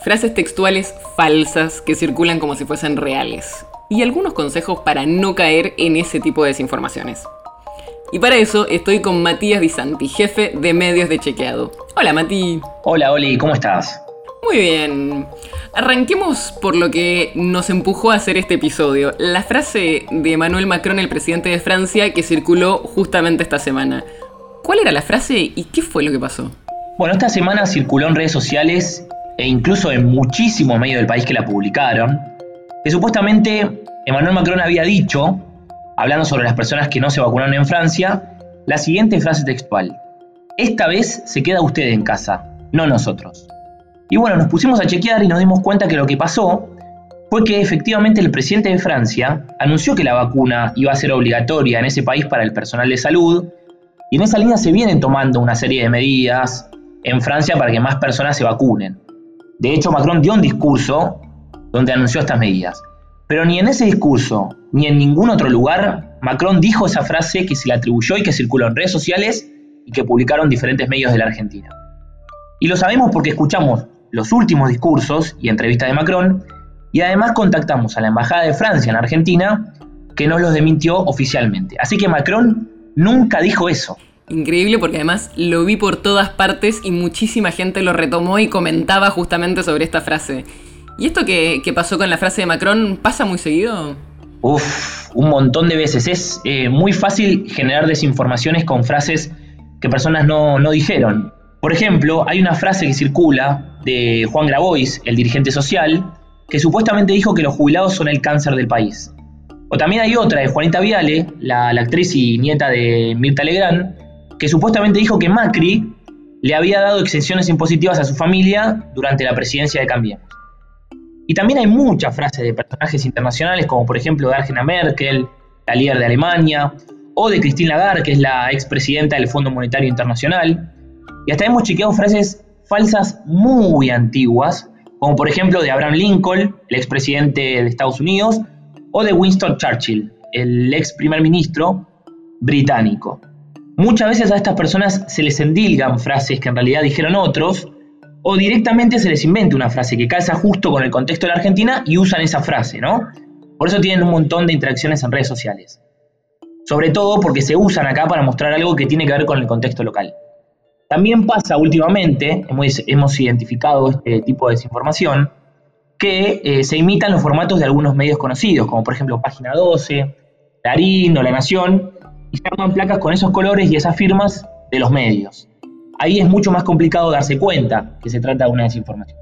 Frases textuales falsas que circulan como si fuesen reales. Y algunos consejos para no caer en ese tipo de desinformaciones. Y para eso estoy con Matías Di Santi, jefe de medios de Chequeado. Hola Mati. Hola Oli, ¿cómo estás? Muy bien. Arranquemos por lo que nos empujó a hacer este episodio. La frase de Emmanuel Macron, el presidente de Francia, que circuló justamente esta semana. ¿Cuál era la frase y qué fue lo que pasó? Bueno, esta semana circuló en redes sociales e incluso en muchísimos medios del país que la publicaron, que supuestamente Emmanuel Macron había dicho, hablando sobre las personas que no se vacunaron en Francia, la siguiente frase textual. Esta vez se queda usted en casa, no nosotros. Y bueno, nos pusimos a chequear y nos dimos cuenta que lo que pasó fue que efectivamente el presidente de Francia anunció que la vacuna iba a ser obligatoria en ese país para el personal de salud, y en esa línea se vienen tomando una serie de medidas en Francia para que más personas se vacunen. De hecho, Macron dio un discurso donde anunció estas medidas. Pero ni en ese discurso, ni en ningún otro lugar, Macron dijo esa frase que se le atribuyó y que circuló en redes sociales y que publicaron diferentes medios de la Argentina. Y lo sabemos porque escuchamos los últimos discursos y entrevistas de Macron y además contactamos a la Embajada de Francia en Argentina que nos los demintió oficialmente. Así que Macron nunca dijo eso. Increíble porque además lo vi por todas partes y muchísima gente lo retomó y comentaba justamente sobre esta frase. ¿Y esto que, pasó con la frase de Macron pasa muy seguido? Uf, un montón de veces. Es eh, muy fácil generar desinformaciones con frases que personas no, no dijeron. Por ejemplo, hay una frase que circula de Juan Grabois, el dirigente social, que supuestamente dijo que los jubilados son el cáncer del país. O también hay otra de Juanita Viale, la, la actriz y nieta de Mirta Legrand, que supuestamente dijo que Macri le había dado exenciones impositivas a su familia durante la presidencia de Cambiemos. Y también hay muchas frases de personajes internacionales, como por ejemplo de Angela Merkel, la líder de Alemania, o de Christine Lagarde, que es la expresidenta del Fondo Monetario Internacional. Y hasta hemos chequeado frases falsas muy antiguas, como por ejemplo de Abraham Lincoln, el expresidente de Estados Unidos, o de Winston Churchill, el ex primer ministro británico. Muchas veces a estas personas se les endilgan frases que en realidad dijeron otros, o directamente se les inventa una frase que calza justo con el contexto de la Argentina y usan esa frase, ¿no? Por eso tienen un montón de interacciones en redes sociales. Sobre todo porque se usan acá para mostrar algo que tiene que ver con el contexto local. También pasa últimamente, hemos, identificado este tipo de desinformación, que eh, se imitan los formatos de algunos medios conocidos, como por ejemplo Página 12, Clarín o La Nación, y se arman placas con esos colores y esas firmas de los medios. Ahí es mucho más complicado darse cuenta que se trata de una desinformación.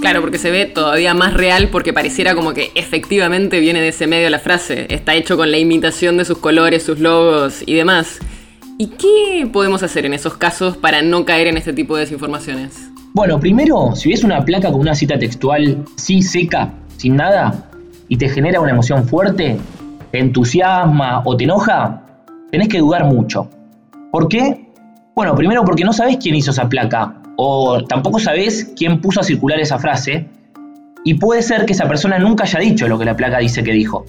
Claro, porque se ve todavía más real porque pareciera como que efectivamente viene de ese medio la frase. Está hecho con la imitación de sus colores, sus logos y demás. ¿Y qué podemos hacer en esos casos para no caer en este tipo de desinformaciones? Bueno, primero, si ves una placa con una cita textual sí seca, sin nada, y te genera una emoción fuerte, te entusiasma o te enoja, tenés que dudar mucho. ¿Por qué? Bueno, primero porque no sabés quién hizo esa placa o tampoco sabés quién puso a circular esa frase y puede ser que esa persona nunca haya dicho lo que la placa dice que dijo.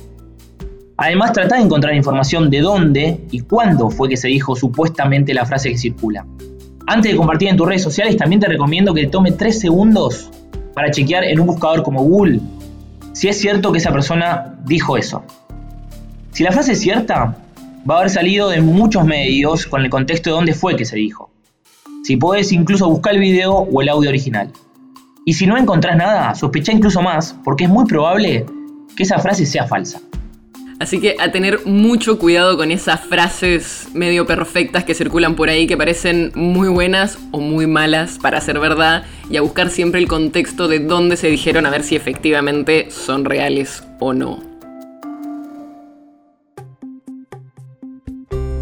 Además, trata de encontrar información de dónde y cuándo fue que se dijo supuestamente la frase que circula. Antes de compartir en tus redes sociales, también te recomiendo que tome 3 segundos para chequear en un buscador como Google si es cierto que esa persona dijo eso. Si la frase es cierta, va a haber salido de muchos medios con el contexto de dónde fue que se dijo. Si puedes incluso buscar el video o el audio original. Y si no encontrás nada, sospecha incluso más, porque es muy probable que esa frase sea falsa. Así que a tener mucho cuidado con esas frases medio perfectas que circulan por ahí que parecen muy buenas o muy malas para ser verdad y a buscar siempre el contexto de dónde se dijeron a ver si efectivamente son reales o no.